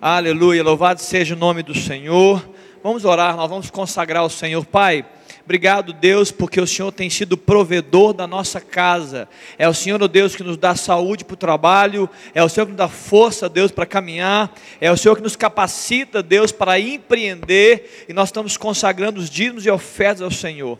Aleluia, louvado seja o nome do Senhor. Vamos orar, nós vamos consagrar ao Senhor. Pai, obrigado, Deus, porque o Senhor tem sido provedor da nossa casa. É o Senhor, o Deus, que nos dá saúde para o trabalho, é o Senhor que nos dá força, Deus, para caminhar, é o Senhor que nos capacita, Deus, para empreender, e nós estamos consagrando os dízimos e ofertas ao Senhor.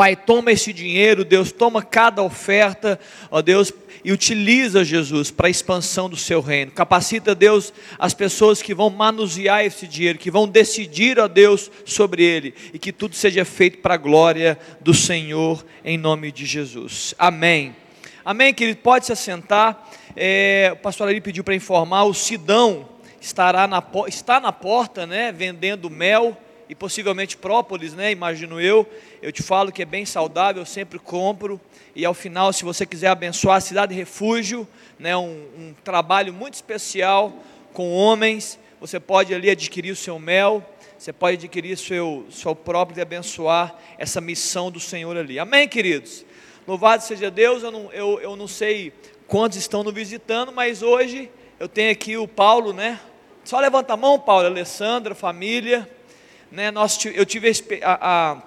Pai, toma esse dinheiro, Deus, toma cada oferta, ó Deus, e utiliza, Jesus, para a expansão do seu reino. Capacita, Deus, as pessoas que vão manusear esse dinheiro, que vão decidir, ó Deus, sobre ele, e que tudo seja feito para a glória do Senhor, em nome de Jesus. Amém. Amém, querido? Pode se assentar. É, o pastor ali pediu para informar, o Sidão estará na, está na porta, né, vendendo mel e possivelmente própolis, né? Imagino eu. Eu te falo que é bem saudável, eu sempre compro. E ao final, se você quiser abençoar a cidade refúgio, né? Um, um trabalho muito especial com homens, você pode ali adquirir o seu mel. Você pode adquirir seu, seu próprio e abençoar essa missão do Senhor ali. Amém, queridos? Louvado seja Deus. Eu não, eu, eu não sei quantos estão nos visitando, mas hoje eu tenho aqui o Paulo, né? Só levanta a mão, Paulo, Alessandra, família né, nós, eu tive a, a,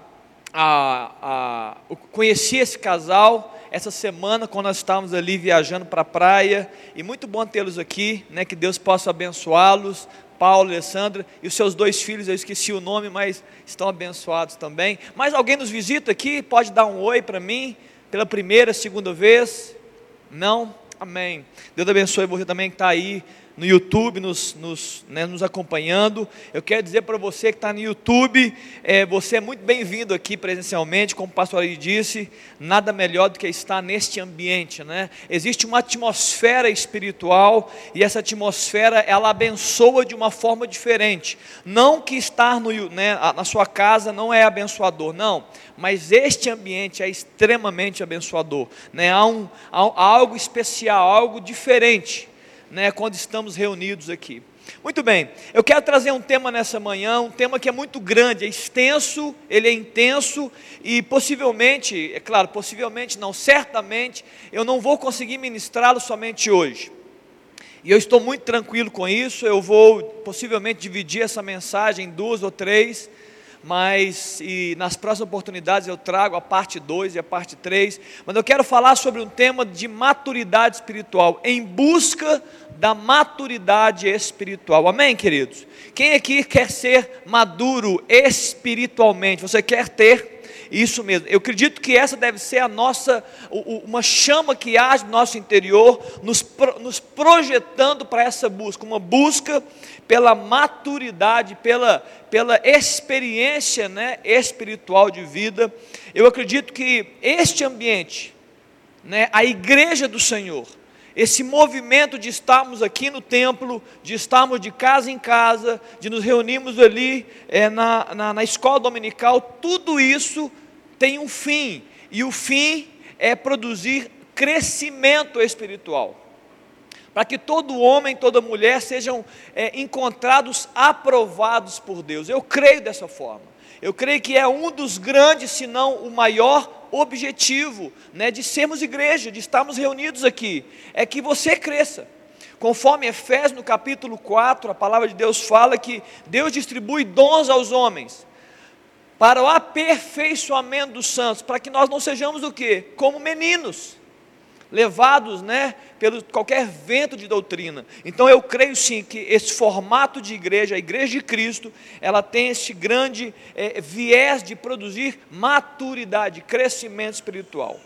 a, a, conheci esse casal essa semana quando nós estávamos ali viajando para a praia e muito bom tê-los aqui, né, que Deus possa abençoá-los, Paulo, Alessandra e os seus dois filhos, eu esqueci o nome, mas estão abençoados também. Mas alguém nos visita aqui? Pode dar um oi para mim pela primeira, segunda vez? Não? Amém. Deus abençoe você também que está aí no YouTube nos, nos, né, nos acompanhando. Eu quero dizer para você que está no YouTube, é, você é muito bem-vindo aqui presencialmente, como o pastor ali disse, nada melhor do que estar neste ambiente. Né? Existe uma atmosfera espiritual e essa atmosfera ela abençoa de uma forma diferente. Não que estar no, né, na sua casa não é abençoador, não, mas este ambiente é extremamente abençoador. Né? Há, um, há algo especial, algo diferente né, quando estamos reunidos aqui. Muito bem, eu quero trazer um tema nessa manhã, um tema que é muito grande, é extenso, ele é intenso e possivelmente, é claro, possivelmente não, certamente, eu não vou conseguir ministrá-lo somente hoje. E eu estou muito tranquilo com isso, eu vou possivelmente dividir essa mensagem em duas ou três, mas e nas próximas oportunidades eu trago a parte 2 e a parte 3, mas eu quero falar sobre um tema de maturidade espiritual, em busca da maturidade espiritual. Amém, queridos? Quem aqui quer ser maduro espiritualmente? Você quer ter isso mesmo. Eu acredito que essa deve ser a nossa, uma chama que há no nosso interior, nos, nos projetando para essa busca, uma busca pela maturidade, pela, pela experiência né, espiritual de vida. Eu acredito que este ambiente, né, a igreja do Senhor, esse movimento de estarmos aqui no templo, de estarmos de casa em casa, de nos reunirmos ali é, na, na, na escola dominical, tudo isso tem um fim, e o fim é produzir crescimento espiritual. Para que todo homem, toda mulher sejam é, encontrados aprovados por Deus. Eu creio dessa forma. Eu creio que é um dos grandes, se não o maior objetivo né, de sermos igreja, de estarmos reunidos aqui, é que você cresça. Conforme Efésios no capítulo 4, a palavra de Deus fala que Deus distribui dons aos homens para o aperfeiçoamento dos santos, para que nós não sejamos o quê? Como meninos, levados, né, pelo qualquer vento de doutrina. Então eu creio sim que esse formato de igreja, a igreja de Cristo, ela tem esse grande é, viés de produzir maturidade, crescimento espiritual.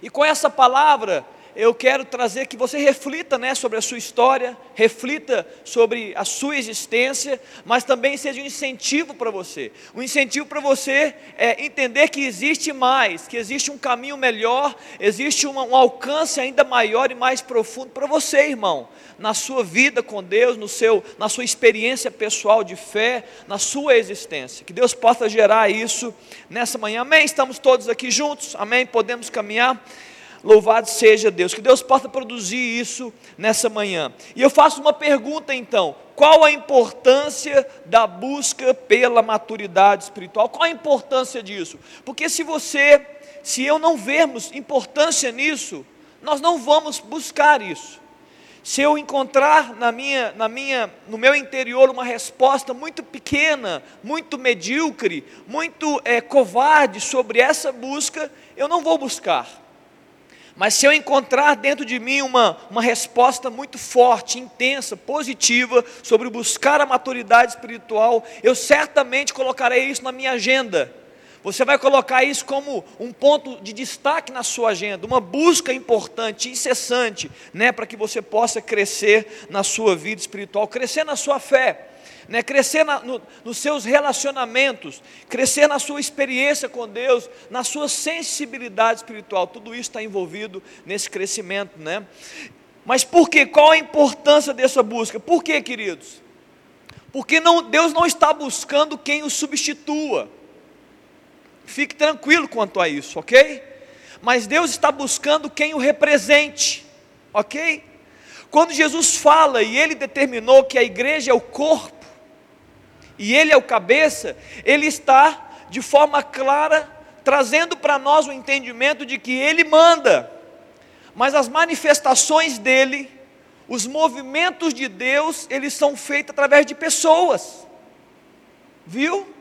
E com essa palavra, eu quero trazer que você reflita né, sobre a sua história, reflita sobre a sua existência, mas também seja um incentivo para você. Um incentivo para você é entender que existe mais, que existe um caminho melhor, existe um, um alcance ainda maior e mais profundo para você, irmão, na sua vida com Deus, no seu, na sua experiência pessoal de fé, na sua existência. Que Deus possa gerar isso nessa manhã. Amém? Estamos todos aqui juntos, amém? Podemos caminhar. Louvado seja Deus, que Deus possa produzir isso nessa manhã. E eu faço uma pergunta então: qual a importância da busca pela maturidade espiritual? Qual a importância disso? Porque se você, se eu não vermos importância nisso, nós não vamos buscar isso. se eu encontrar na minha, na minha, no meu interior uma resposta muito pequena, muito medíocre, muito é, covarde sobre essa busca, eu não vou buscar. Mas se eu encontrar dentro de mim uma, uma resposta muito forte, intensa, positiva, sobre buscar a maturidade espiritual, eu certamente colocarei isso na minha agenda. Você vai colocar isso como um ponto de destaque na sua agenda, uma busca importante, incessante, né, para que você possa crescer na sua vida espiritual, crescer na sua fé, né, crescer na, no, nos seus relacionamentos, crescer na sua experiência com Deus, na sua sensibilidade espiritual. Tudo isso está envolvido nesse crescimento, né? Mas por quê? Qual a importância dessa busca? Por quê, queridos? Porque não, Deus não está buscando quem o substitua. Fique tranquilo quanto a isso, ok? Mas Deus está buscando quem o represente, ok? Quando Jesus fala e ele determinou que a igreja é o corpo, e ele é o cabeça, ele está de forma clara trazendo para nós o entendimento de que ele manda, mas as manifestações dele, os movimentos de Deus, eles são feitos através de pessoas, viu?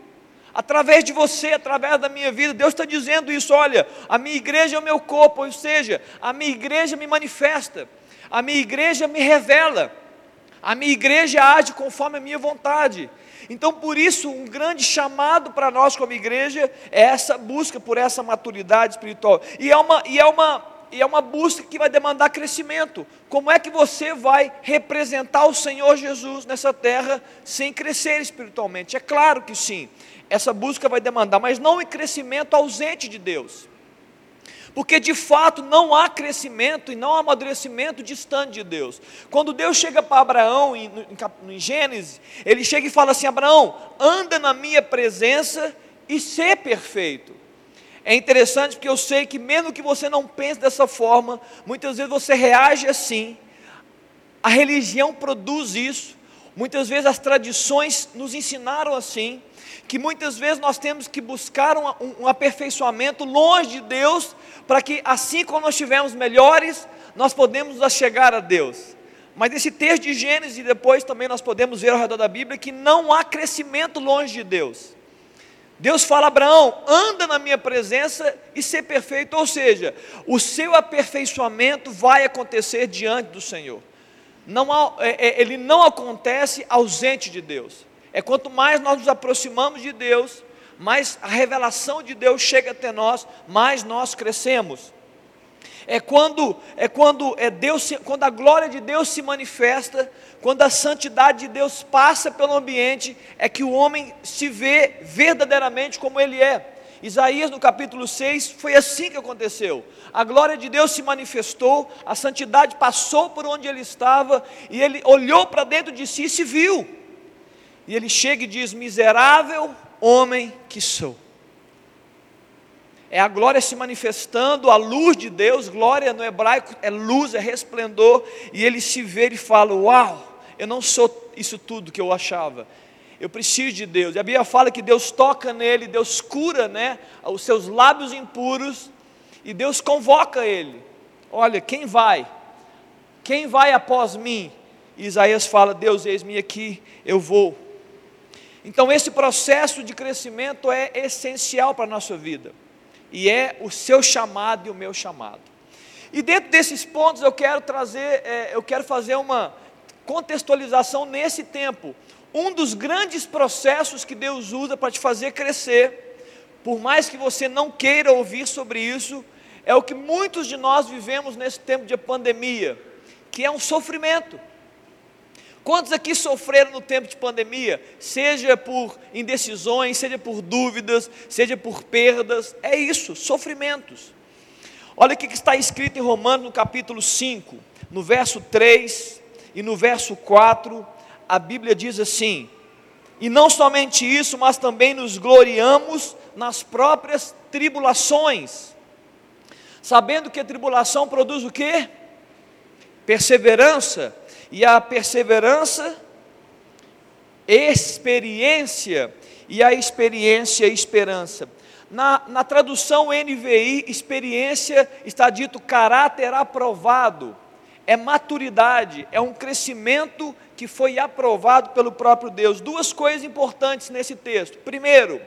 através de você, através da minha vida. Deus está dizendo isso: olha, a minha igreja é o meu corpo, ou seja, a minha igreja me manifesta, a minha igreja me revela, a minha igreja age conforme a minha vontade. Então, por isso, um grande chamado para nós como igreja é essa busca por essa maturidade espiritual. E é uma, e é uma, e é uma busca que vai demandar crescimento. Como é que você vai representar o Senhor Jesus nessa terra sem crescer espiritualmente? É claro que sim essa busca vai demandar, mas não em crescimento ausente de Deus. Porque de fato não há crescimento e não há amadurecimento distante de Deus. Quando Deus chega para Abraão em, em, em Gênesis, ele chega e fala assim: Abraão, anda na minha presença e ser perfeito. É interessante porque eu sei que, mesmo que você não pense dessa forma, muitas vezes você reage assim. A religião produz isso, muitas vezes as tradições nos ensinaram assim que muitas vezes nós temos que buscar um, um aperfeiçoamento longe de Deus, para que assim como nós estivermos melhores, nós podemos chegar a Deus. Mas esse texto de Gênesis, e depois também nós podemos ver ao redor da Bíblia, que não há crescimento longe de Deus. Deus fala a Abraão: anda na minha presença e ser perfeito, ou seja, o seu aperfeiçoamento vai acontecer diante do Senhor. Não é, é, ele não acontece ausente de Deus. É quanto mais nós nos aproximamos de Deus, mais a revelação de Deus chega até nós, mais nós crescemos. É quando é quando é Deus, quando a glória de Deus se manifesta, quando a santidade de Deus passa pelo ambiente, é que o homem se vê verdadeiramente como ele é. Isaías no capítulo 6 foi assim que aconteceu. A glória de Deus se manifestou, a santidade passou por onde ele estava e ele olhou para dentro de si e se viu. E ele chega e diz: Miserável homem que sou. É a glória se manifestando, a luz de Deus, glória no hebraico é luz, é resplendor, e ele se vê e fala: Uau, eu não sou isso tudo que eu achava, eu preciso de Deus. E a Bíblia fala que Deus toca nele, Deus cura né, os seus lábios impuros, e Deus convoca ele: Olha, quem vai? Quem vai após mim? E Isaías fala: Deus, eis-me aqui, eu vou. Então, esse processo de crescimento é essencial para a nossa vida, e é o seu chamado e o meu chamado. E dentro desses pontos eu quero trazer, é, eu quero fazer uma contextualização nesse tempo. Um dos grandes processos que Deus usa para te fazer crescer, por mais que você não queira ouvir sobre isso, é o que muitos de nós vivemos nesse tempo de pandemia, que é um sofrimento. Quantos aqui sofreram no tempo de pandemia? Seja por indecisões, seja por dúvidas, seja por perdas. É isso, sofrimentos. Olha o que está escrito em Romanos no capítulo 5, no verso 3 e no verso 4. A Bíblia diz assim: E não somente isso, mas também nos gloriamos nas próprias tribulações, sabendo que a tribulação produz o quê? Perseverança e a perseverança, experiência, e a experiência, esperança. Na, na tradução NVI, experiência está dito caráter aprovado, é maturidade, é um crescimento que foi aprovado pelo próprio Deus. Duas coisas importantes nesse texto. Primeiro,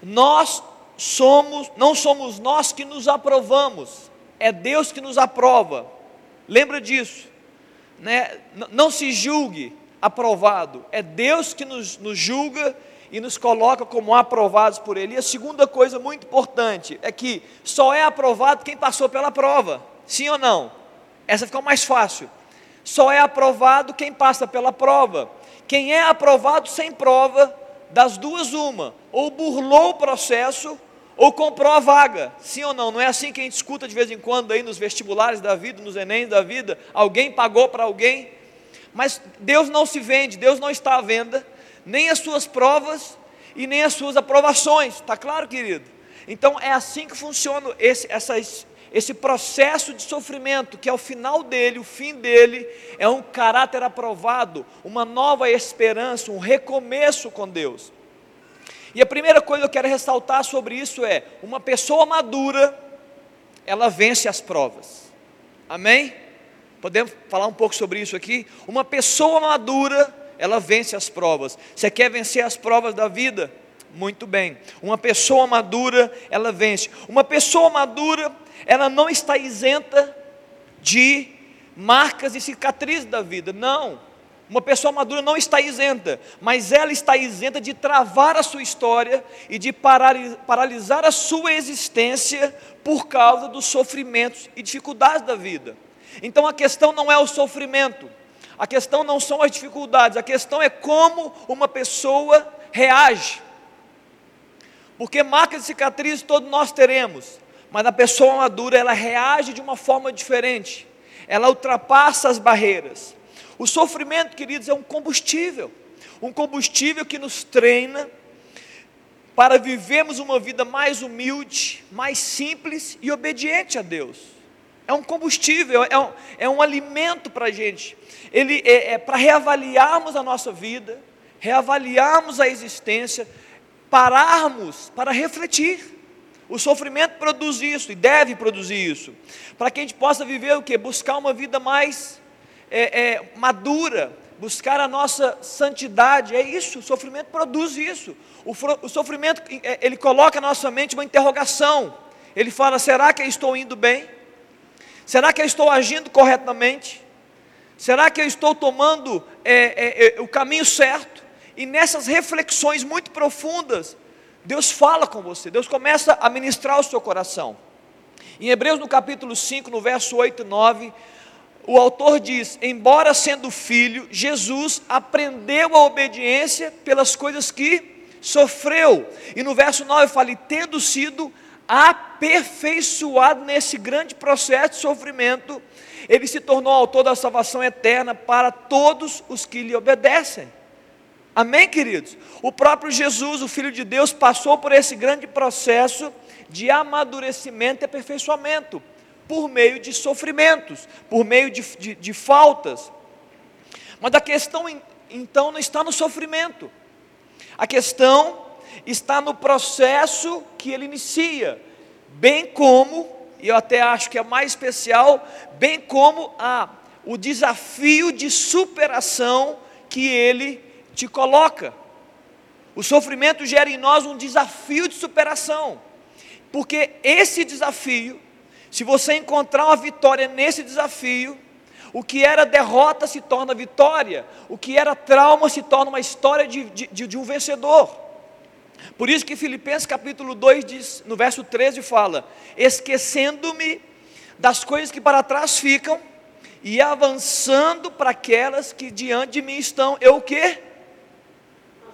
nós somos, não somos nós que nos aprovamos, é Deus que nos aprova. Lembra disso, né? Não se julgue aprovado, é Deus que nos, nos julga e nos coloca como aprovados por Ele. E a segunda coisa muito importante é que só é aprovado quem passou pela prova, sim ou não? Essa ficou mais fácil. Só é aprovado quem passa pela prova. Quem é aprovado sem prova, das duas, uma: ou burlou o processo, ou comprou a vaga. Sim ou não? Não é assim que a gente escuta de vez em quando aí nos vestibulares da vida, nos Enem da vida? Alguém pagou para alguém? Mas Deus não se vende, Deus não está à venda, nem as suas provas e nem as suas aprovações. Está claro, querido? Então é assim que funciona esse, essas esse processo de sofrimento, que é o final dele, o fim dele, é um caráter aprovado, uma nova esperança, um recomeço com Deus. E a primeira coisa que eu quero ressaltar sobre isso é: uma pessoa madura, ela vence as provas. Amém? Podemos falar um pouco sobre isso aqui? Uma pessoa madura, ela vence as provas. Você quer vencer as provas da vida? Muito bem. Uma pessoa madura, ela vence. Uma pessoa madura, ela não está isenta de marcas e cicatrizes da vida. Não. Uma pessoa madura não está isenta, mas ela está isenta de travar a sua história e de paralisar a sua existência por causa dos sofrimentos e dificuldades da vida. Então a questão não é o sofrimento, a questão não são as dificuldades, a questão é como uma pessoa reage. Porque marcas e cicatrizes todos nós teremos, mas a pessoa madura, ela reage de uma forma diferente. Ela ultrapassa as barreiras. O sofrimento, queridos, é um combustível. Um combustível que nos treina para vivermos uma vida mais humilde, mais simples e obediente a Deus. É um combustível, é um, é um alimento para a gente. Ele é, é para reavaliarmos a nossa vida, reavaliarmos a existência, pararmos para refletir. O sofrimento produz isso e deve produzir isso, para que a gente possa viver o que? Buscar uma vida mais é, é, madura, buscar a nossa santidade. É isso, o sofrimento produz isso. O, o sofrimento é, ele coloca na nossa mente uma interrogação. Ele fala: será que eu estou indo bem? Será que eu estou agindo corretamente? Será que eu estou tomando é, é, é o caminho certo? E nessas reflexões muito profundas, Deus fala com você, Deus começa a ministrar o seu coração. Em Hebreus no capítulo 5, no verso 8 e 9, o autor diz: Embora sendo filho, Jesus aprendeu a obediência pelas coisas que sofreu. E no verso 9 fala: e tendo sido aperfeiçoado nesse grande processo de sofrimento, ele se tornou autor da salvação eterna para todos os que lhe obedecem. Amém, queridos? O próprio Jesus, o Filho de Deus, passou por esse grande processo de amadurecimento e aperfeiçoamento, por meio de sofrimentos, por meio de, de, de faltas. Mas a questão então não está no sofrimento, a questão está no processo que ele inicia, bem como, e eu até acho que é mais especial, bem como a, o desafio de superação que ele te coloca. O sofrimento gera em nós um desafio de superação, porque esse desafio, se você encontrar uma vitória nesse desafio, o que era derrota se torna vitória, o que era trauma se torna uma história de, de, de um vencedor. Por isso que Filipenses capítulo 2 diz, no verso 13 fala: esquecendo-me das coisas que para trás ficam e avançando para aquelas que diante de mim estão, eu o quê?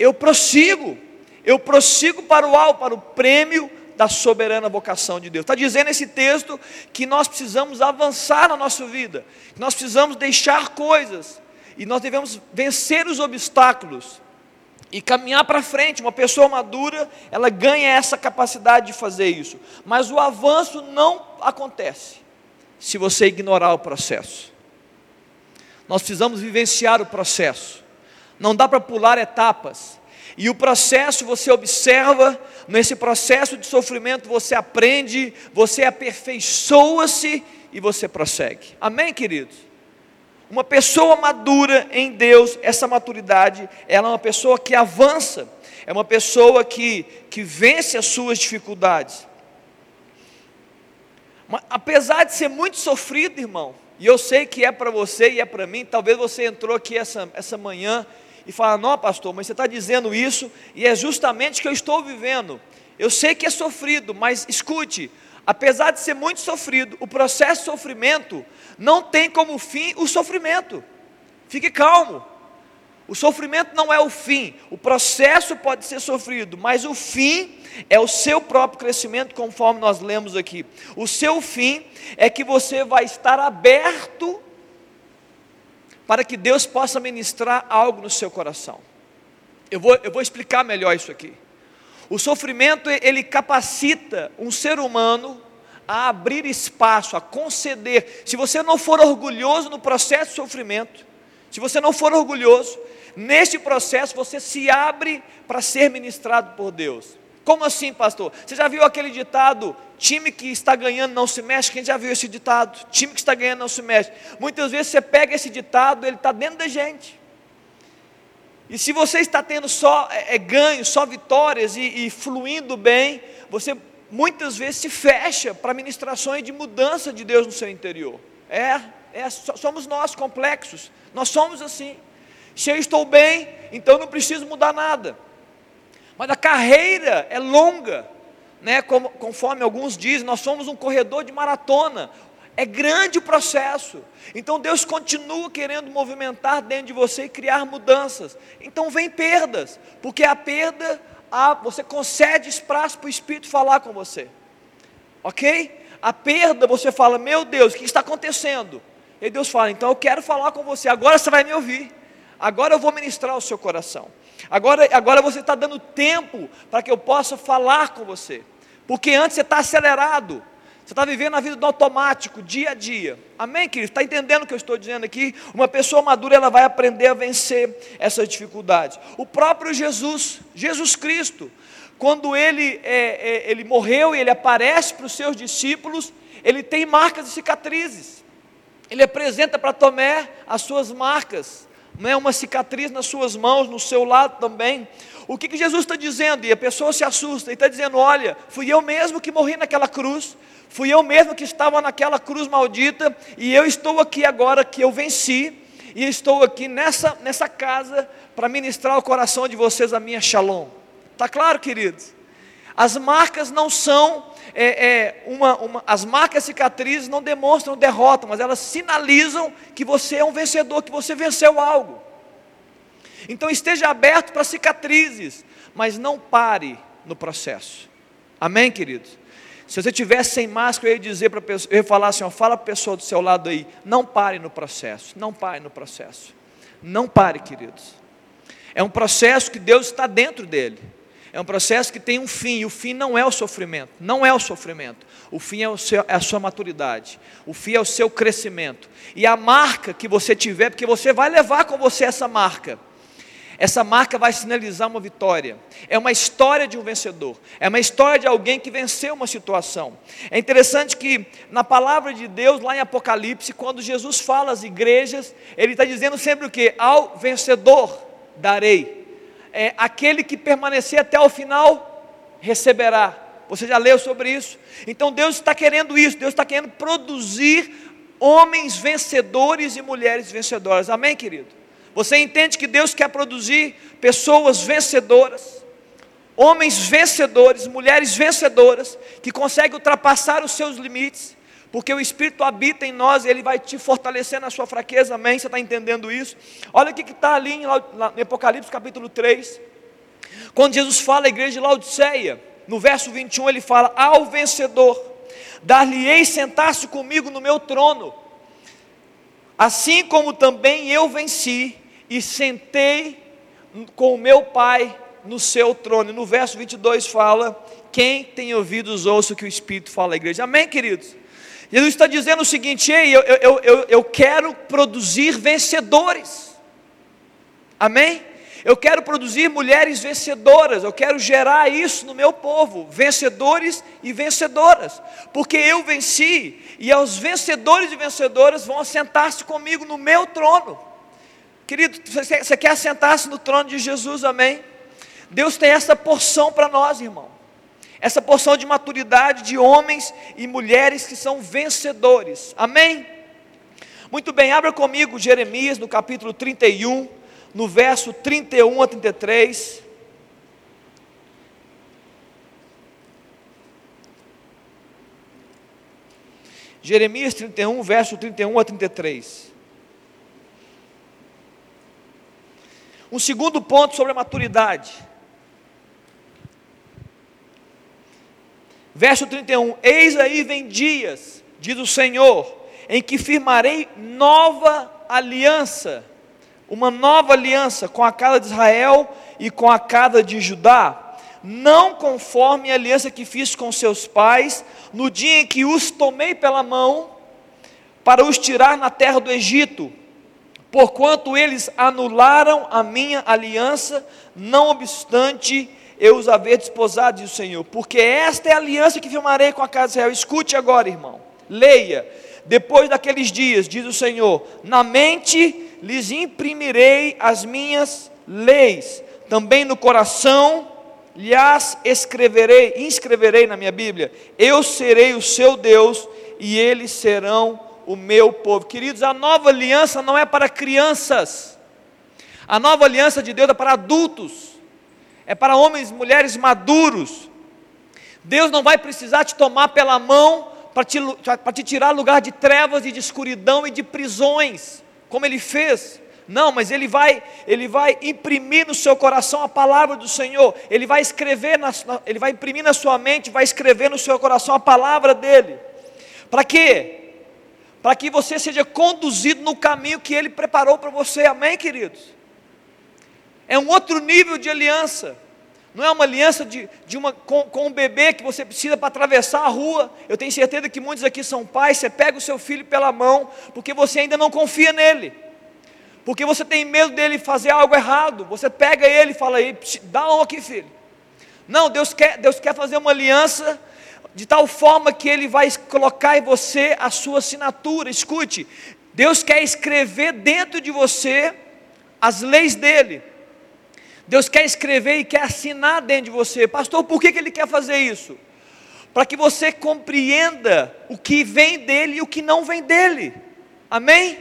Eu prossigo, eu prossigo para o alto, para o prêmio da soberana vocação de Deus. Está dizendo esse texto que nós precisamos avançar na nossa vida, que nós precisamos deixar coisas, e nós devemos vencer os obstáculos e caminhar para frente. Uma pessoa madura, ela ganha essa capacidade de fazer isso, mas o avanço não acontece se você ignorar o processo. Nós precisamos vivenciar o processo não dá para pular etapas. E o processo você observa, nesse processo de sofrimento você aprende, você aperfeiçoa-se e você prossegue. Amém, queridos? Uma pessoa madura em Deus, essa maturidade, ela é uma pessoa que avança, é uma pessoa que, que vence as suas dificuldades. Mas, apesar de ser muito sofrido, irmão, e eu sei que é para você e é para mim, talvez você entrou aqui essa, essa manhã e fala, não pastor, mas você está dizendo isso, e é justamente o que eu estou vivendo. Eu sei que é sofrido, mas escute, apesar de ser muito sofrido, o processo de sofrimento não tem como fim o sofrimento. Fique calmo. O sofrimento não é o fim, o processo pode ser sofrido, mas o fim é o seu próprio crescimento, conforme nós lemos aqui. O seu fim é que você vai estar aberto para que Deus possa ministrar algo no seu coração. Eu vou, eu vou explicar melhor isso aqui. O sofrimento ele capacita um ser humano a abrir espaço, a conceder. Se você não for orgulhoso no processo de sofrimento, se você não for orgulhoso, Neste processo você se abre para ser ministrado por Deus. Como assim, pastor? Você já viu aquele ditado: time que está ganhando não se mexe? Quem já viu esse ditado? Time que está ganhando não se mexe. Muitas vezes você pega esse ditado, ele está dentro da gente. E se você está tendo só é, é ganho, só vitórias e, e fluindo bem, você muitas vezes se fecha para ministrações de mudança de Deus no seu interior. É, é, somos nós complexos, nós somos assim. Se eu estou bem, então não preciso mudar nada. Mas a carreira é longa, né? Como, conforme alguns dizem, nós somos um corredor de maratona. É grande o processo. Então Deus continua querendo movimentar dentro de você e criar mudanças. Então vem perdas, porque a perda, a, você concede espaço para o Espírito falar com você. Ok? A perda, você fala, meu Deus, o que está acontecendo? E Deus fala, então eu quero falar com você, agora você vai me ouvir agora eu vou ministrar o seu coração. Agora, agora você está dando tempo para que eu possa falar com você. Porque antes você está acelerado. Você está vivendo a vida do automático, dia a dia. Amém, querido? Está entendendo o que eu estou dizendo aqui? Uma pessoa madura, ela vai aprender a vencer essas dificuldades. O próprio Jesus, Jesus Cristo, quando ele, é, é, ele morreu e ele aparece para os seus discípulos, ele tem marcas e cicatrizes. Ele apresenta para Tomé as suas marcas não é uma cicatriz nas suas mãos, no seu lado também. O que, que Jesus está dizendo? E a pessoa se assusta, e está dizendo: Olha, fui eu mesmo que morri naquela cruz, fui eu mesmo que estava naquela cruz maldita, e eu estou aqui agora que eu venci, e estou aqui nessa, nessa casa para ministrar o coração de vocês a minha shalom. Está claro, queridos? As marcas não são é, é, uma, uma, as marcas cicatrizes não demonstram derrota, mas elas sinalizam que você é um vencedor, que você venceu algo. Então esteja aberto para cicatrizes, mas não pare no processo. Amém, queridos? Se você tivesse sem máscara, eu ia dizer para pessoa, eu ia falar assim, ó, fala para a pessoa do seu lado aí, não pare no processo, não pare no processo. Não pare, queridos. É um processo que Deus está dentro dele. É um processo que tem um fim, e o fim não é o sofrimento, não é o sofrimento. O fim é, o seu, é a sua maturidade, o fim é o seu crescimento. E a marca que você tiver, porque você vai levar com você essa marca. Essa marca vai sinalizar uma vitória. É uma história de um vencedor. É uma história de alguém que venceu uma situação. É interessante que na palavra de Deus, lá em Apocalipse, quando Jesus fala às igrejas, ele está dizendo sempre o que? Ao vencedor darei é, aquele que permanecer até o final receberá. Você já leu sobre isso? Então Deus está querendo isso, Deus está querendo produzir homens vencedores e mulheres vencedoras. Amém, querido? Você entende que Deus quer produzir pessoas vencedoras, homens vencedores, mulheres vencedoras, que conseguem ultrapassar os seus limites, porque o Espírito habita em nós e ele vai te fortalecer na sua fraqueza, amém? Você está entendendo isso? Olha o que está ali em, Apocalipse capítulo 3, quando Jesus fala à igreja de Laodiceia, no verso 21 ele fala: Ao vencedor, dar-lhe-ei sentar-se comigo no meu trono, assim como também eu venci e sentei com o meu Pai no seu trono. E no verso 22 fala: Quem tem ouvidos, ouça o que o Espírito fala à igreja. Amém, queridos? Jesus está dizendo o seguinte: Ei, eu, eu, eu, eu quero produzir vencedores. Amém? Eu quero produzir mulheres vencedoras, eu quero gerar isso no meu povo, vencedores e vencedoras, porque eu venci, e os vencedores e vencedoras vão assentar-se comigo no meu trono. Querido, você quer assentar-se no trono de Jesus, amém? Deus tem essa porção para nós, irmão, essa porção de maturidade de homens e mulheres que são vencedores, amém? Muito bem, abra comigo Jeremias no capítulo 31 no verso 31 a 33. Jeremias 31, verso 31 a 33. Um segundo ponto sobre a maturidade. Verso 31: Eis aí vem dias, diz o Senhor, em que firmarei nova aliança uma nova aliança com a casa de Israel e com a casa de Judá, não conforme a aliança que fiz com seus pais, no dia em que os tomei pela mão, para os tirar na terra do Egito, porquanto eles anularam a minha aliança, não obstante eu os haver desposado, diz o Senhor, porque esta é a aliança que firmarei com a casa de Israel. Escute agora, irmão, leia. Depois daqueles dias, diz o Senhor, na mente lhes imprimirei as minhas leis, também no coração lhes escreverei, inscreverei na minha Bíblia, eu serei o seu Deus e eles serão o meu povo. Queridos, a nova aliança não é para crianças, a nova aliança de Deus é para adultos, é para homens e mulheres maduros. Deus não vai precisar te tomar pela mão para te, para te tirar lugar de trevas e de escuridão e de prisões como ele fez. Não, mas ele vai, ele vai imprimir no seu coração a palavra do Senhor. Ele vai escrever, na, ele vai imprimir na sua mente, vai escrever no seu coração a palavra dele. Para quê? Para que você seja conduzido no caminho que ele preparou para você. Amém, queridos? É um outro nível de aliança. Não é uma aliança de, de uma, com, com um bebê que você precisa para atravessar a rua. Eu tenho certeza que muitos aqui são pais. Você pega o seu filho pela mão, porque você ainda não confia nele. Porque você tem medo dele fazer algo errado. Você pega ele e fala aí, dá um aqui, filho. Não, Deus quer, Deus quer fazer uma aliança de tal forma que ele vai colocar em você a sua assinatura. Escute, Deus quer escrever dentro de você as leis dele. Deus quer escrever e quer assinar dentro de você. Pastor, por que, que Ele quer fazer isso? Para que você compreenda o que vem dele e o que não vem dele. Amém?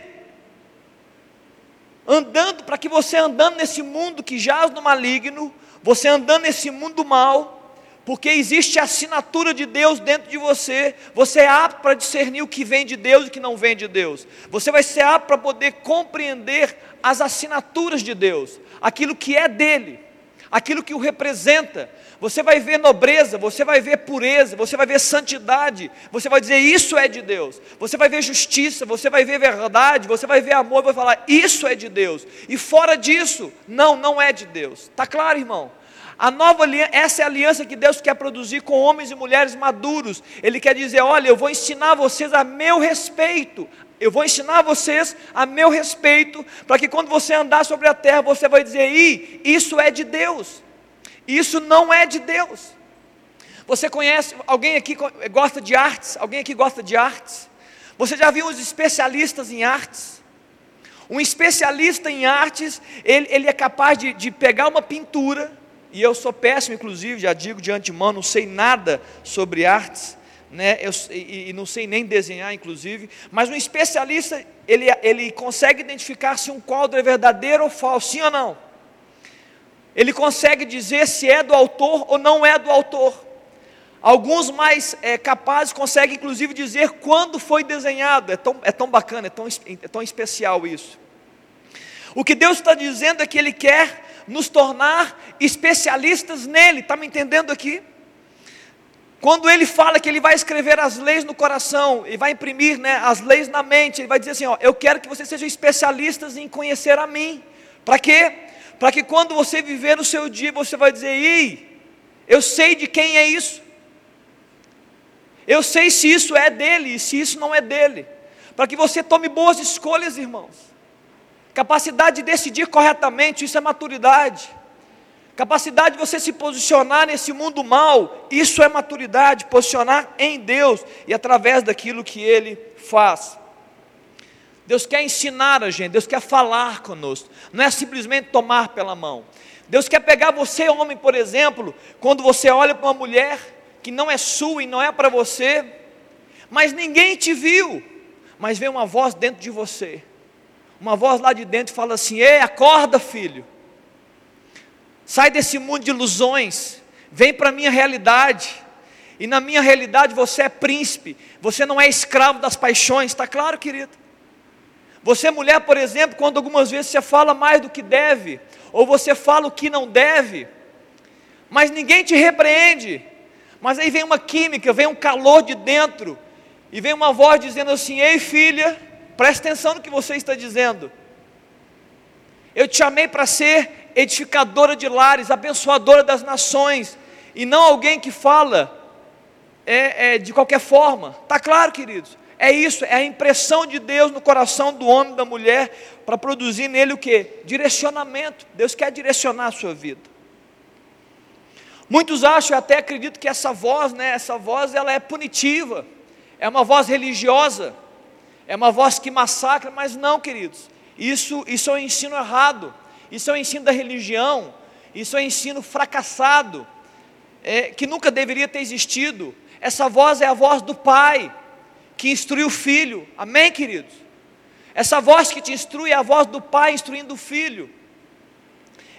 Andando, para que você andando nesse mundo que jaz no maligno, você andando nesse mundo mal, porque existe a assinatura de Deus dentro de você, você é apto para discernir o que vem de Deus e o que não vem de Deus. Você vai ser apto para poder compreender as assinaturas de Deus aquilo que é dele, aquilo que o representa. Você vai ver nobreza, você vai ver pureza, você vai ver santidade, você vai dizer isso é de Deus. Você vai ver justiça, você vai ver verdade, você vai ver amor, vai falar isso é de Deus. E fora disso, não, não é de Deus. Tá claro, irmão? A nova aliança, essa é a aliança que Deus quer produzir com homens e mulheres maduros. Ele quer dizer: olha, eu vou ensinar vocês a meu respeito, eu vou ensinar vocês a meu respeito, para que quando você andar sobre a terra, você vai dizer: Ih, isso é de Deus, isso não é de Deus. Você conhece, alguém aqui gosta de artes? Alguém aqui gosta de artes? Você já viu os especialistas em artes? Um especialista em artes, ele, ele é capaz de, de pegar uma pintura, e eu sou péssimo, inclusive, já digo de antemão, não sei nada sobre artes né? Eu, e, e, não sei nem desenhar, inclusive, mas um especialista ele, ele consegue identificar se um quadro é verdadeiro ou falso, sim ou não? Ele consegue dizer se é do autor ou não é do autor. Alguns mais é, capazes conseguem, inclusive, dizer quando foi desenhado. É tão, é tão bacana, é tão, é tão especial isso. O que Deus está dizendo é que Ele quer nos tornar especialistas nele. Está me entendendo aqui? Quando ele fala que ele vai escrever as leis no coração e vai imprimir né, as leis na mente, ele vai dizer assim: ó, eu quero que vocês sejam especialistas em conhecer a mim. Para quê? Para que quando você viver no seu dia, você vai dizer: Ih, eu sei de quem é isso. Eu sei se isso é dele e se isso não é dele. Para que você tome boas escolhas, irmãos. Capacidade de decidir corretamente, isso é maturidade. Capacidade de você se posicionar nesse mundo mal, isso é maturidade, posicionar em Deus e através daquilo que Ele faz. Deus quer ensinar a gente, Deus quer falar conosco, não é simplesmente tomar pela mão. Deus quer pegar você, homem, por exemplo, quando você olha para uma mulher que não é sua e não é para você, mas ninguém te viu, mas vem uma voz dentro de você, uma voz lá de dentro fala assim: Ei, acorda, filho. Sai desse mundo de ilusões, vem para a minha realidade. E na minha realidade você é príncipe, você não é escravo das paixões, está claro, querido? Você, mulher, por exemplo, quando algumas vezes você fala mais do que deve, ou você fala o que não deve, mas ninguém te repreende, mas aí vem uma química, vem um calor de dentro, e vem uma voz dizendo assim: Ei filha, preste atenção no que você está dizendo. Eu te chamei para ser edificadora de lares, abençoadora das nações, e não alguém que fala é, é, de qualquer forma. Está claro, queridos? É isso, é a impressão de Deus no coração do homem e da mulher para produzir nele o que? Direcionamento. Deus quer direcionar a sua vida. Muitos acham, até acredito que essa voz, né, essa voz ela é punitiva, é uma voz religiosa, é uma voz que massacra, mas não, queridos. Isso, isso é um ensino errado. Isso é o ensino da religião, isso é um ensino fracassado, é, que nunca deveria ter existido. Essa voz é a voz do Pai, que instrui o filho, amém, queridos? Essa voz que te instrui é a voz do Pai instruindo o filho,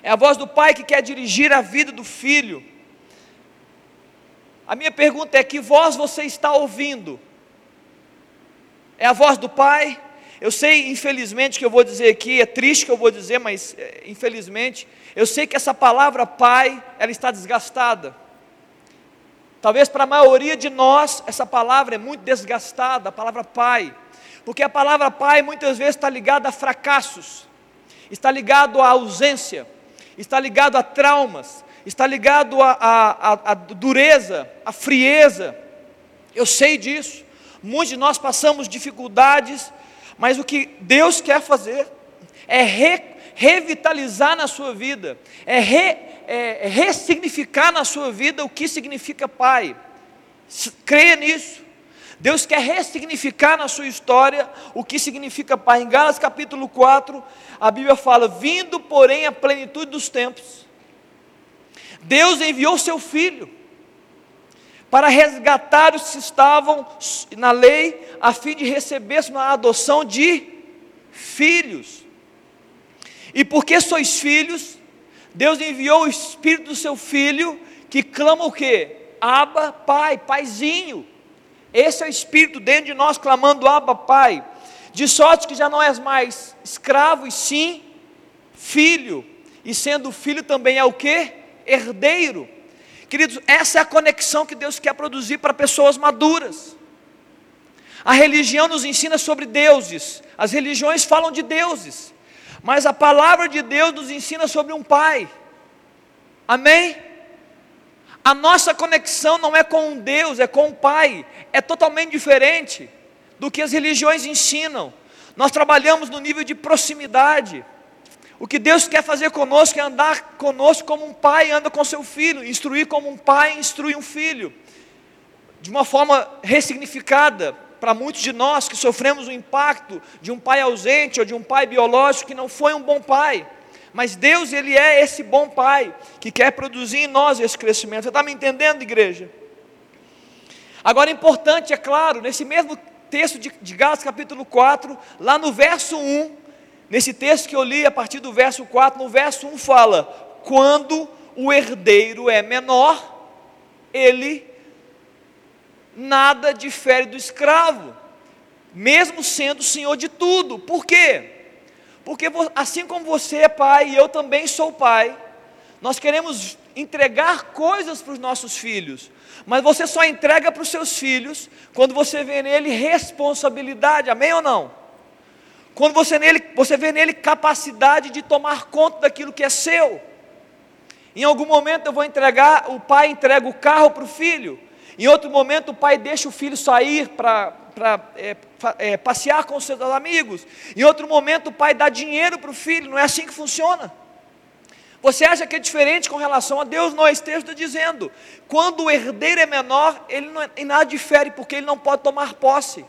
é a voz do Pai que quer dirigir a vida do filho. A minha pergunta é: que voz você está ouvindo? É a voz do Pai? Eu sei, infelizmente, que eu vou dizer aqui, é triste que eu vou dizer, mas é, infelizmente, eu sei que essa palavra pai, ela está desgastada. Talvez para a maioria de nós, essa palavra é muito desgastada, a palavra pai, porque a palavra pai muitas vezes está ligada a fracassos, está ligado à ausência, está ligado a traumas, está ligado à dureza, à frieza. Eu sei disso. Muitos de nós passamos dificuldades mas o que Deus quer fazer é re, revitalizar na sua vida, é, re, é ressignificar na sua vida o que significa pai. Creia nisso. Deus quer ressignificar na sua história o que significa pai. Em Gálatas capítulo 4, a Bíblia fala: Vindo, porém, a plenitude dos tempos, Deus enviou seu filho para resgatar os que estavam na lei, a fim de receber uma adoção de filhos. E porque sois filhos, Deus enviou o Espírito do seu Filho, que clama o quê? Aba, Pai, Paizinho. Esse é o Espírito dentro de nós clamando Aba, Pai. De sorte que já não és mais escravo, e sim filho. E sendo filho também é o que? Herdeiro. Queridos, essa é a conexão que Deus quer produzir para pessoas maduras. A religião nos ensina sobre deuses, as religiões falam de deuses, mas a palavra de Deus nos ensina sobre um Pai. Amém? A nossa conexão não é com um Deus, é com um Pai, é totalmente diferente do que as religiões ensinam. Nós trabalhamos no nível de proximidade. O que Deus quer fazer conosco é andar conosco como um pai anda com seu filho, instruir como um pai instrui um filho, de uma forma ressignificada para muitos de nós que sofremos o impacto de um pai ausente ou de um pai biológico que não foi um bom pai. Mas Deus, Ele é esse bom pai que quer produzir em nós esse crescimento. Você está me entendendo, igreja? Agora, importante, é claro, nesse mesmo texto de, de Gálatas capítulo 4, lá no verso 1, Nesse texto que eu li, a partir do verso 4, no verso 1 fala: quando o herdeiro é menor, ele nada difere do escravo, mesmo sendo senhor de tudo. Por quê? Porque assim como você é pai e eu também sou pai, nós queremos entregar coisas para os nossos filhos, mas você só entrega para os seus filhos quando você vê nele responsabilidade, amém ou não? Quando você, nele, você vê nele capacidade de tomar conta daquilo que é seu. Em algum momento eu vou entregar, o pai entrega o carro para o filho. Em outro momento o pai deixa o filho sair para é, é, passear com seus amigos. Em outro momento, o pai dá dinheiro para o filho. Não é assim que funciona. Você acha que é diferente com relação a Deus? Não, esse texto está dizendo: quando o herdeiro é menor, ele não, em nada difere, porque ele não pode tomar posse.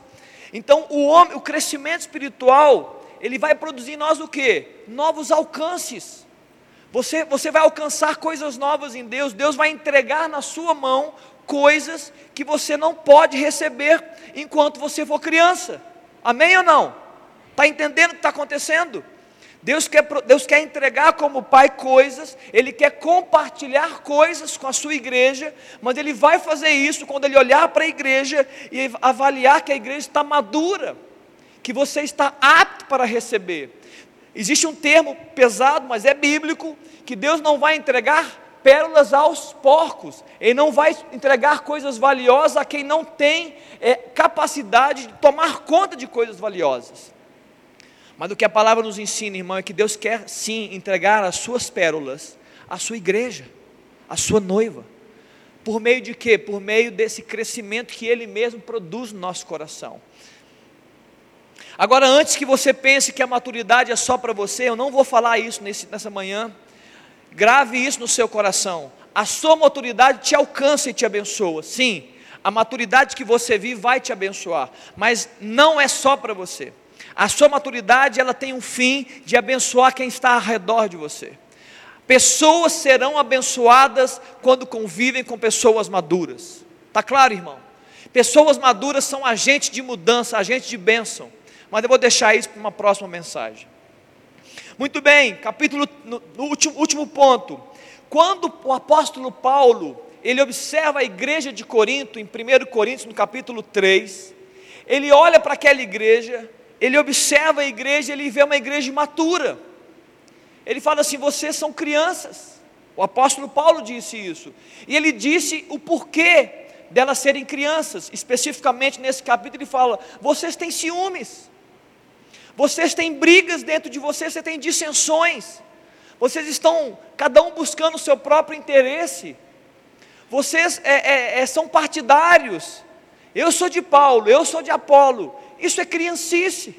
Então, o homem, o crescimento espiritual, ele vai produzir em nós o que? Novos alcances. Você, você vai alcançar coisas novas em Deus, Deus vai entregar na sua mão coisas que você não pode receber enquanto você for criança. Amém ou não? Está entendendo o que está acontecendo? Deus quer, Deus quer entregar como Pai coisas, Ele quer compartilhar coisas com a sua igreja, mas Ele vai fazer isso quando Ele olhar para a igreja e avaliar que a igreja está madura, que você está apto para receber. Existe um termo pesado, mas é bíblico, que Deus não vai entregar pérolas aos porcos, Ele não vai entregar coisas valiosas a quem não tem é, capacidade de tomar conta de coisas valiosas. Mas o que a palavra nos ensina, irmão, é que Deus quer sim entregar as suas pérolas à sua igreja, à sua noiva. Por meio de quê? Por meio desse crescimento que Ele mesmo produz no nosso coração. Agora, antes que você pense que a maturidade é só para você, eu não vou falar isso nesse, nessa manhã. Grave isso no seu coração. A sua maturidade te alcança e te abençoa. Sim, a maturidade que você vive vai te abençoar, mas não é só para você. A sua maturidade, ela tem um fim de abençoar quem está ao redor de você. Pessoas serão abençoadas quando convivem com pessoas maduras. Tá claro, irmão? Pessoas maduras são agentes de mudança, agentes de bênção. Mas eu vou deixar isso para uma próxima mensagem. Muito bem, capítulo no, no último, último ponto. Quando o apóstolo Paulo, ele observa a igreja de Corinto, em 1 Coríntios, no capítulo 3, ele olha para aquela igreja ele observa a igreja, ele vê uma igreja matura. Ele fala assim: vocês são crianças. O apóstolo Paulo disse isso. E ele disse o porquê delas serem crianças. Especificamente nesse capítulo, ele fala: vocês têm ciúmes. Vocês têm brigas dentro de vocês, você tem dissensões. Vocês estão, cada um buscando o seu próprio interesse. Vocês é, é, é, são partidários. Eu sou de Paulo, eu sou de Apolo. Isso é criancice.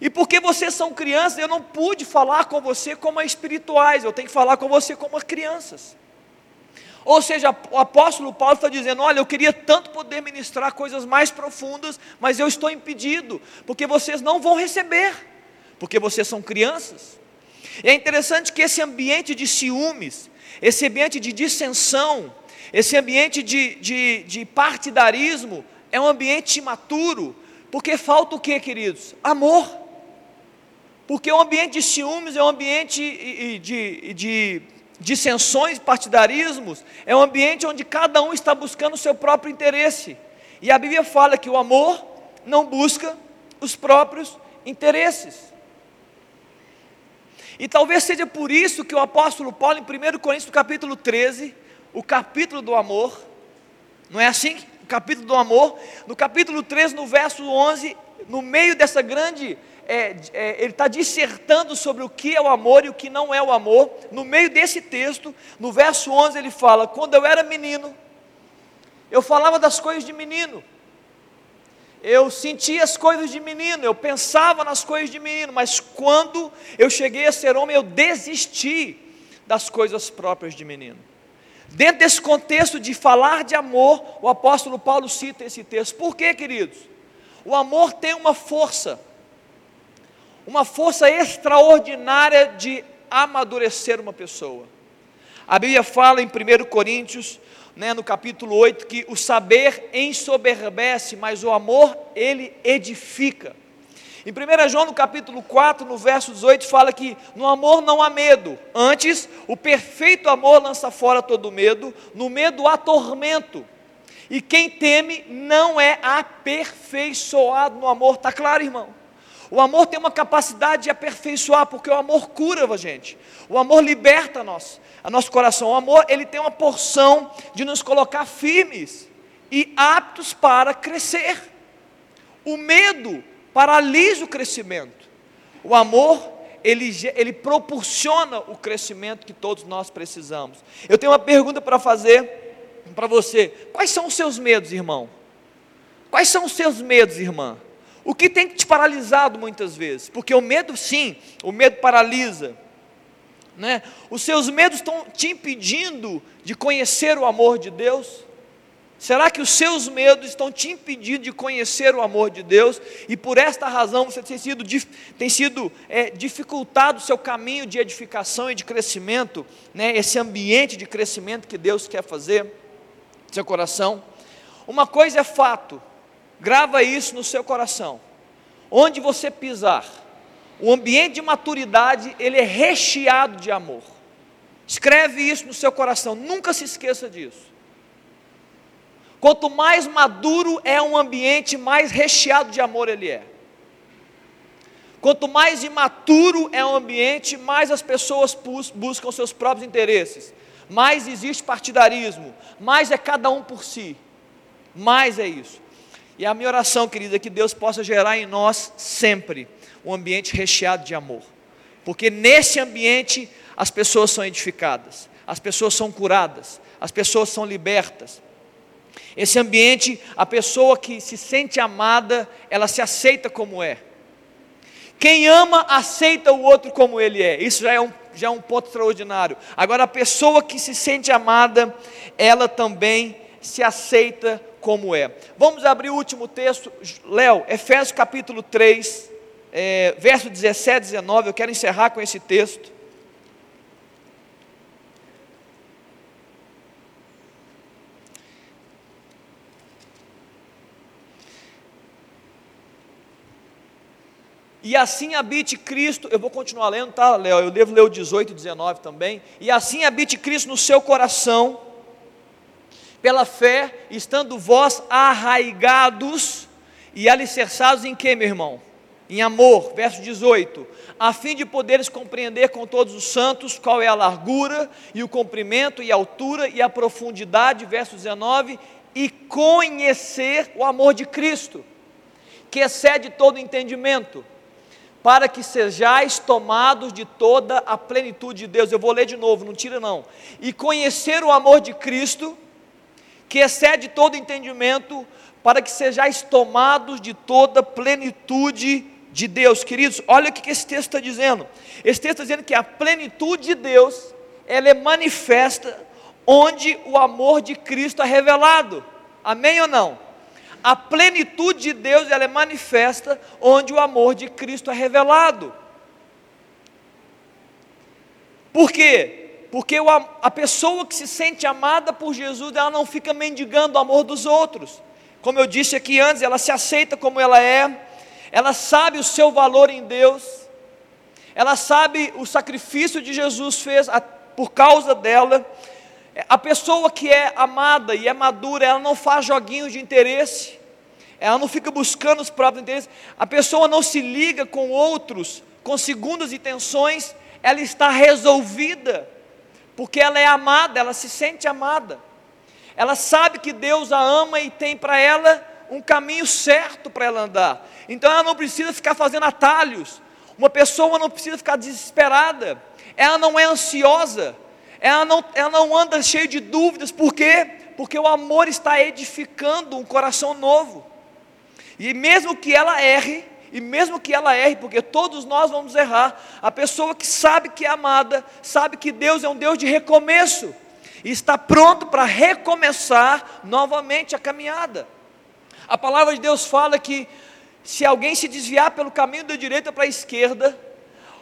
E porque vocês são crianças, eu não pude falar com você como espirituais, eu tenho que falar com você como crianças. Ou seja, o apóstolo Paulo está dizendo: Olha, eu queria tanto poder ministrar coisas mais profundas, mas eu estou impedido, porque vocês não vão receber, porque vocês são crianças. E é interessante que esse ambiente de ciúmes, esse ambiente de dissensão, esse ambiente de, de, de partidarismo, é um ambiente imaturo, porque falta o que, queridos? Amor. Porque o ambiente de ciúmes é um ambiente de, de, de dissensões, partidarismos, é um ambiente onde cada um está buscando o seu próprio interesse. E a Bíblia fala que o amor não busca os próprios interesses. E talvez seja por isso que o apóstolo Paulo, em 1 Coríntios, capítulo 13, o capítulo do amor, não é assim? Capítulo do amor, no capítulo 3, no verso 11, no meio dessa grande, é, é, ele está dissertando sobre o que é o amor e o que não é o amor. No meio desse texto, no verso 11, ele fala: Quando eu era menino, eu falava das coisas de menino, eu sentia as coisas de menino, eu pensava nas coisas de menino, mas quando eu cheguei a ser homem, eu desisti das coisas próprias de menino. Dentro desse contexto de falar de amor, o apóstolo Paulo cita esse texto. Por quê, queridos? O amor tem uma força, uma força extraordinária de amadurecer uma pessoa. A Bíblia fala em 1 Coríntios, né, no capítulo 8, que o saber ensoberbece, mas o amor ele edifica. Em 1 João, no capítulo 4, no verso 18, fala que no amor não há medo. Antes, o perfeito amor lança fora todo medo. No medo há tormento. E quem teme não é aperfeiçoado no amor. Está claro, irmão? O amor tem uma capacidade de aperfeiçoar, porque o amor cura a gente. O amor liberta nós, a nosso coração. O amor, ele tem uma porção de nos colocar firmes e aptos para crescer. O medo paralisa o crescimento. O amor, ele, ele proporciona o crescimento que todos nós precisamos. Eu tenho uma pergunta para fazer para você: quais são os seus medos, irmão? Quais são os seus medos, irmã? O que tem te paralisado muitas vezes? Porque o medo, sim, o medo paralisa. Né? Os seus medos estão te impedindo de conhecer o amor de Deus? Será que os seus medos estão te impedindo de conhecer o amor de Deus e por esta razão você tem sido, tem sido é, dificultado o seu caminho de edificação e de crescimento, né, esse ambiente de crescimento que Deus quer fazer no seu coração? Uma coisa é fato, grava isso no seu coração, onde você pisar, o ambiente de maturidade ele é recheado de amor. Escreve isso no seu coração, nunca se esqueça disso. Quanto mais maduro é um ambiente, mais recheado de amor ele é. Quanto mais imaturo é um ambiente, mais as pessoas buscam seus próprios interesses, mais existe partidarismo, mais é cada um por si, mais é isso. E a minha oração, querida, é que Deus possa gerar em nós sempre um ambiente recheado de amor, porque nesse ambiente as pessoas são edificadas, as pessoas são curadas, as pessoas são libertas, esse ambiente, a pessoa que se sente amada, ela se aceita como é. Quem ama, aceita o outro como ele é. Isso já é um, já é um ponto extraordinário. Agora, a pessoa que se sente amada, ela também se aceita como é. Vamos abrir o último texto, Léo, Efésios capítulo 3, é, verso 17 e 19. Eu quero encerrar com esse texto. E assim habite Cristo, eu vou continuar lendo, tá, Léo? Eu devo ler o 18 e 19 também. E assim habite Cristo no seu coração, pela fé, estando vós arraigados e alicerçados em que, meu irmão? Em amor, verso 18, a fim de poderes compreender com todos os santos qual é a largura e o comprimento e a altura e a profundidade, verso 19, e conhecer o amor de Cristo, que excede todo entendimento para que sejais tomados de toda a plenitude de Deus. Eu vou ler de novo, não tira não. E conhecer o amor de Cristo, que excede todo entendimento, para que sejais tomados de toda a plenitude de Deus. Queridos, olha o que esse texto está dizendo. Esse texto está dizendo que a plenitude de Deus, ela é manifesta onde o amor de Cristo é revelado. Amém ou não? A plenitude de Deus ela é manifesta onde o amor de Cristo é revelado. Por quê? Porque a pessoa que se sente amada por Jesus, ela não fica mendigando o amor dos outros. Como eu disse aqui antes, ela se aceita como ela é, ela sabe o seu valor em Deus, ela sabe o sacrifício de Jesus fez por causa dela, a pessoa que é amada e é madura, ela não faz joguinhos de interesse, ela não fica buscando os próprios interesses, a pessoa não se liga com outros com segundas intenções, ela está resolvida, porque ela é amada, ela se sente amada, ela sabe que Deus a ama e tem para ela um caminho certo para ela andar, então ela não precisa ficar fazendo atalhos, uma pessoa não precisa ficar desesperada, ela não é ansiosa, ela não, ela não anda cheia de dúvidas, por quê? Porque o amor está edificando um coração novo. E mesmo que ela erre, e mesmo que ela erre, porque todos nós vamos errar, a pessoa que sabe que é amada, sabe que Deus é um Deus de recomeço, e está pronto para recomeçar novamente a caminhada. A palavra de Deus fala que se alguém se desviar pelo caminho da direita para a esquerda,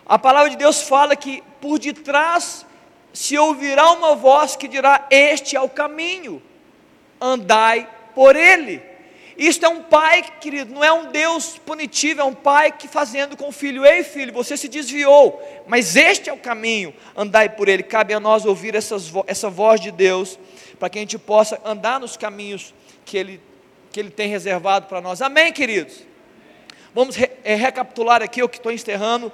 a palavra de Deus fala que por detrás se ouvirá uma voz que dirá: Este é o caminho, andai por ele. Isto é um pai, querido, não é um Deus punitivo, é um pai que fazendo com o filho: Ei, filho, você se desviou, mas este é o caminho, andai por ele. Cabe a nós ouvir essas, essa voz de Deus, para que a gente possa andar nos caminhos que ele, que ele tem reservado para nós. Amém, queridos? Vamos re, é, recapitular aqui o que estou encerrando.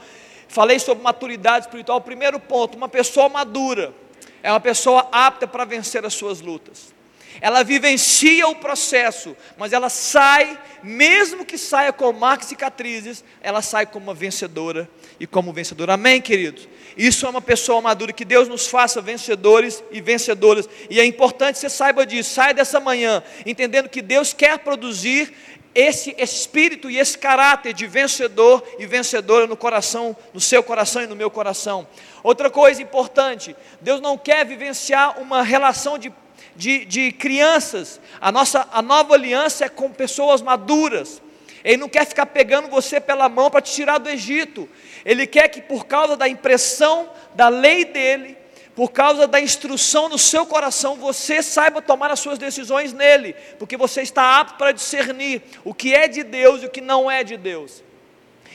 Falei sobre maturidade espiritual. Primeiro ponto: uma pessoa madura é uma pessoa apta para vencer as suas lutas. Ela vivencia o processo, mas ela sai, mesmo que saia com marcas e cicatrizes, ela sai como uma vencedora e como vencedora. Amém, queridos? Isso é uma pessoa madura, que Deus nos faça vencedores e vencedoras. E é importante que você saiba disso. Saia dessa manhã entendendo que Deus quer produzir esse espírito e esse caráter de vencedor e vencedora no coração, no seu coração e no meu coração. Outra coisa importante, Deus não quer vivenciar uma relação de, de, de crianças. A nossa a nova aliança é com pessoas maduras. Ele não quer ficar pegando você pela mão para te tirar do Egito. Ele quer que por causa da impressão da lei dele, por causa da instrução no seu coração, você saiba tomar as suas decisões nele, porque você está apto para discernir o que é de Deus e o que não é de Deus.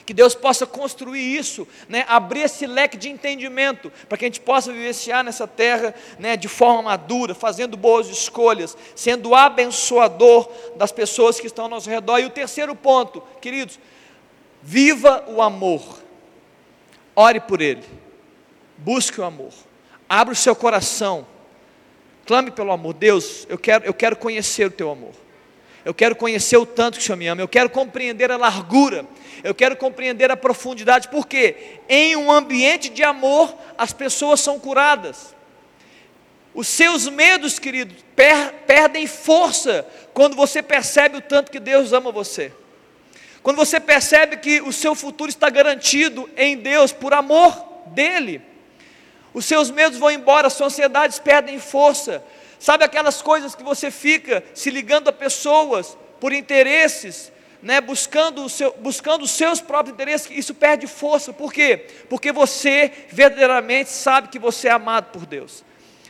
Que Deus possa construir isso, né, abrir esse leque de entendimento, para que a gente possa vivenciar nessa terra né, de forma madura, fazendo boas escolhas, sendo abençoador das pessoas que estão ao nosso redor. E o terceiro ponto, queridos, viva o amor, ore por ele, busque o amor. Abra o seu coração. Clame pelo amor. Deus, eu quero, eu quero conhecer o teu amor. Eu quero conhecer o tanto que o Senhor me ama. Eu quero compreender a largura. Eu quero compreender a profundidade. Porque em um ambiente de amor, as pessoas são curadas. Os seus medos, querido, per, perdem força quando você percebe o tanto que Deus ama você. Quando você percebe que o seu futuro está garantido em Deus por amor dEle os seus medos vão embora, as suas ansiedades perdem força. Sabe aquelas coisas que você fica se ligando a pessoas por interesses, né, buscando, seu, buscando os seus próprios interesses, isso perde força. Por quê? Porque você verdadeiramente sabe que você é amado por Deus.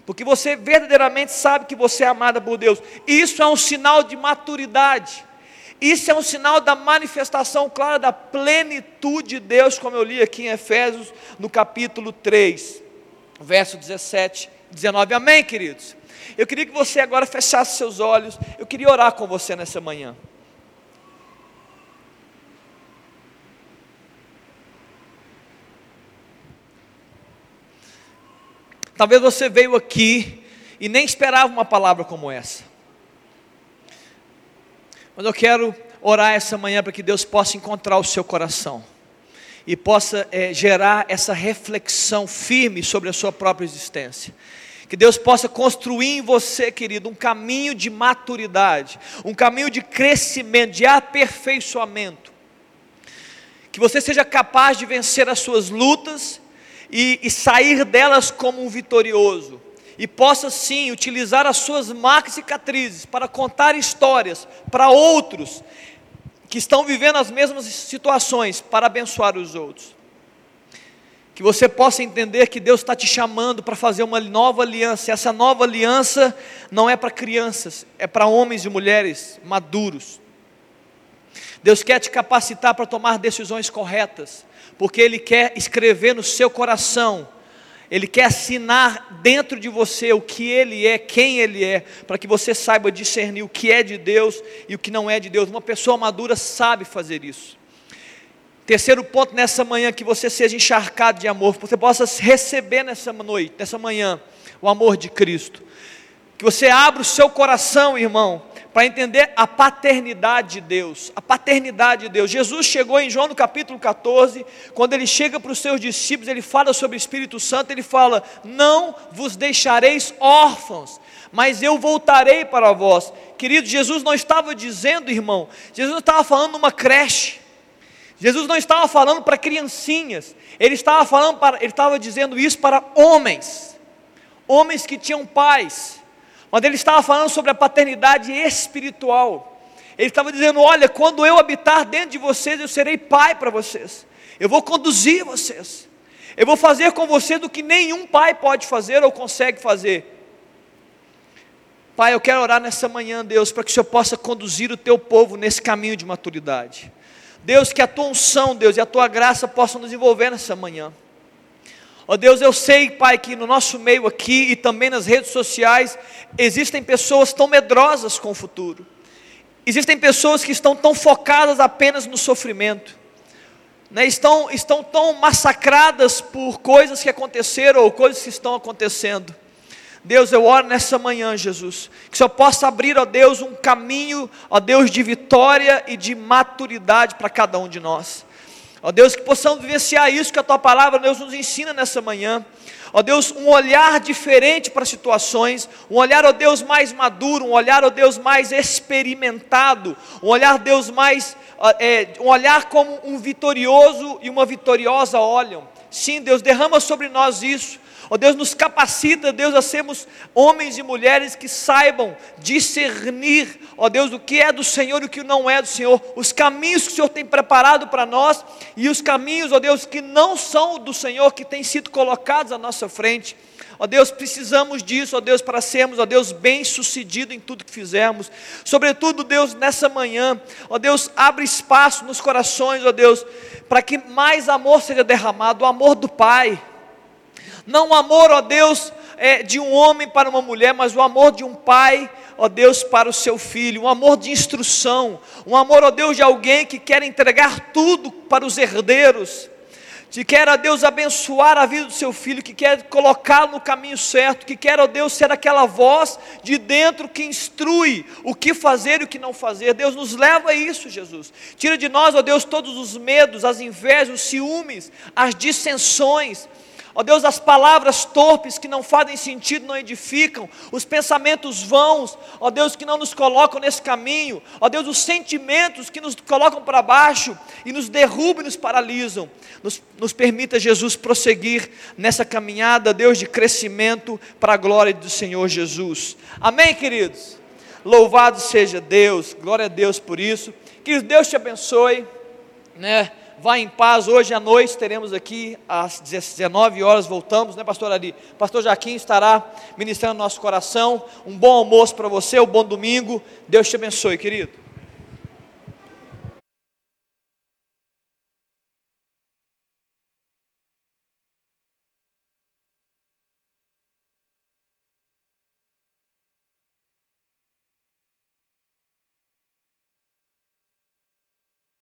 Porque você verdadeiramente sabe que você é amada por Deus. Isso é um sinal de maturidade. Isso é um sinal da manifestação clara da plenitude de Deus, como eu li aqui em Efésios, no capítulo 3 verso 17, 19. Amém, queridos? Eu queria que você agora fechasse seus olhos. Eu queria orar com você nessa manhã. Talvez você veio aqui e nem esperava uma palavra como essa. Mas eu quero orar essa manhã para que Deus possa encontrar o seu coração e possa é, gerar essa reflexão firme sobre a sua própria existência. Que Deus possa construir em você, querido, um caminho de maturidade, um caminho de crescimento, de aperfeiçoamento. Que você seja capaz de vencer as suas lutas e, e sair delas como um vitorioso. E possa sim utilizar as suas marcas e cicatrizes para contar histórias para outros que estão vivendo as mesmas situações para abençoar os outros. Que você possa entender que Deus está te chamando para fazer uma nova aliança. Essa nova aliança não é para crianças, é para homens e mulheres maduros. Deus quer te capacitar para tomar decisões corretas, porque Ele quer escrever no seu coração ele quer assinar dentro de você o que Ele é, quem Ele é, para que você saiba discernir o que é de Deus e o que não é de Deus. Uma pessoa madura sabe fazer isso. Terceiro ponto nessa manhã, que você seja encharcado de amor, que você possa receber nessa noite, nessa manhã, o amor de Cristo. Que você abra o seu coração, irmão, para entender a paternidade de Deus, a paternidade de Deus. Jesus chegou em João no capítulo 14, quando ele chega para os seus discípulos, ele fala sobre o Espírito Santo, ele fala: Não vos deixareis órfãos, mas eu voltarei para vós. Querido, Jesus não estava dizendo, irmão, Jesus não estava falando numa creche. Jesus não estava falando para criancinhas, ele estava falando para, ele estava dizendo isso para homens, homens que tinham pais, mas ele estava falando sobre a paternidade espiritual. Ele estava dizendo: Olha, quando eu habitar dentro de vocês, eu serei pai para vocês. Eu vou conduzir vocês. Eu vou fazer com vocês o que nenhum pai pode fazer ou consegue fazer. Pai, eu quero orar nessa manhã, Deus, para que o Senhor possa conduzir o teu povo nesse caminho de maturidade. Deus, que a tua unção, Deus, e a tua graça possam nos envolver nessa manhã. Ó oh Deus, eu sei, Pai, que no nosso meio aqui e também nas redes sociais existem pessoas tão medrosas com o futuro. Existem pessoas que estão tão focadas apenas no sofrimento. Né, estão, estão tão massacradas por coisas que aconteceram ou coisas que estão acontecendo. Deus, eu oro nessa manhã, Jesus, que Senhor possa abrir, ó Deus, um caminho, ó Deus, de vitória e de maturidade para cada um de nós. Ó Deus, que possamos vivenciar isso que a tua palavra, Deus, nos ensina nessa manhã. Ó Deus, um olhar diferente para situações, um olhar, ó Deus, mais maduro, um olhar, ó Deus, mais experimentado, um olhar, Deus, mais, é, um olhar como um vitorioso e uma vitoriosa olham. Sim, Deus, derrama sobre nós isso. Ó Deus, nos capacita, Deus, a sermos homens e mulheres que saibam discernir, ó Deus, o que é do Senhor e o que não é do Senhor, os caminhos que o Senhor tem preparado para nós e os caminhos, ó Deus, que não são do Senhor, que têm sido colocados à nossa frente. Ó Deus, precisamos disso, ó Deus, para sermos, ó Deus, bem-sucedido em tudo que fizermos. Sobretudo, Deus, nessa manhã, ó Deus, abre espaço nos corações, ó Deus, para que mais amor seja derramado, o amor do Pai não o amor, ó Deus, é, de um homem para uma mulher, mas o amor de um pai, ó Deus, para o seu filho, um amor de instrução, um amor, ó Deus, de alguém que quer entregar tudo para os herdeiros, que quer, ó Deus, abençoar a vida do seu filho, que quer colocá-lo no caminho certo, que quer, ó Deus, ser aquela voz de dentro que instrui o que fazer e o que não fazer. Deus nos leva a isso, Jesus. Tira de nós, ó Deus, todos os medos, as invejas, os ciúmes, as dissensões Ó Deus, as palavras torpes que não fazem sentido, não edificam, os pensamentos vãos, ó Deus, que não nos colocam nesse caminho, ó Deus, os sentimentos que nos colocam para baixo e nos derrubam e nos paralisam. Nos, nos permita, Jesus, prosseguir nessa caminhada, Deus, de crescimento para a glória do Senhor Jesus. Amém, queridos? Louvado seja Deus, glória a Deus por isso. Que Deus te abençoe, né? Vá em paz. Hoje à noite teremos aqui às 19 horas, voltamos, né, pastor Ari? Pastor Jaquim estará ministrando no nosso coração. Um bom almoço para você, um bom domingo. Deus te abençoe, querido.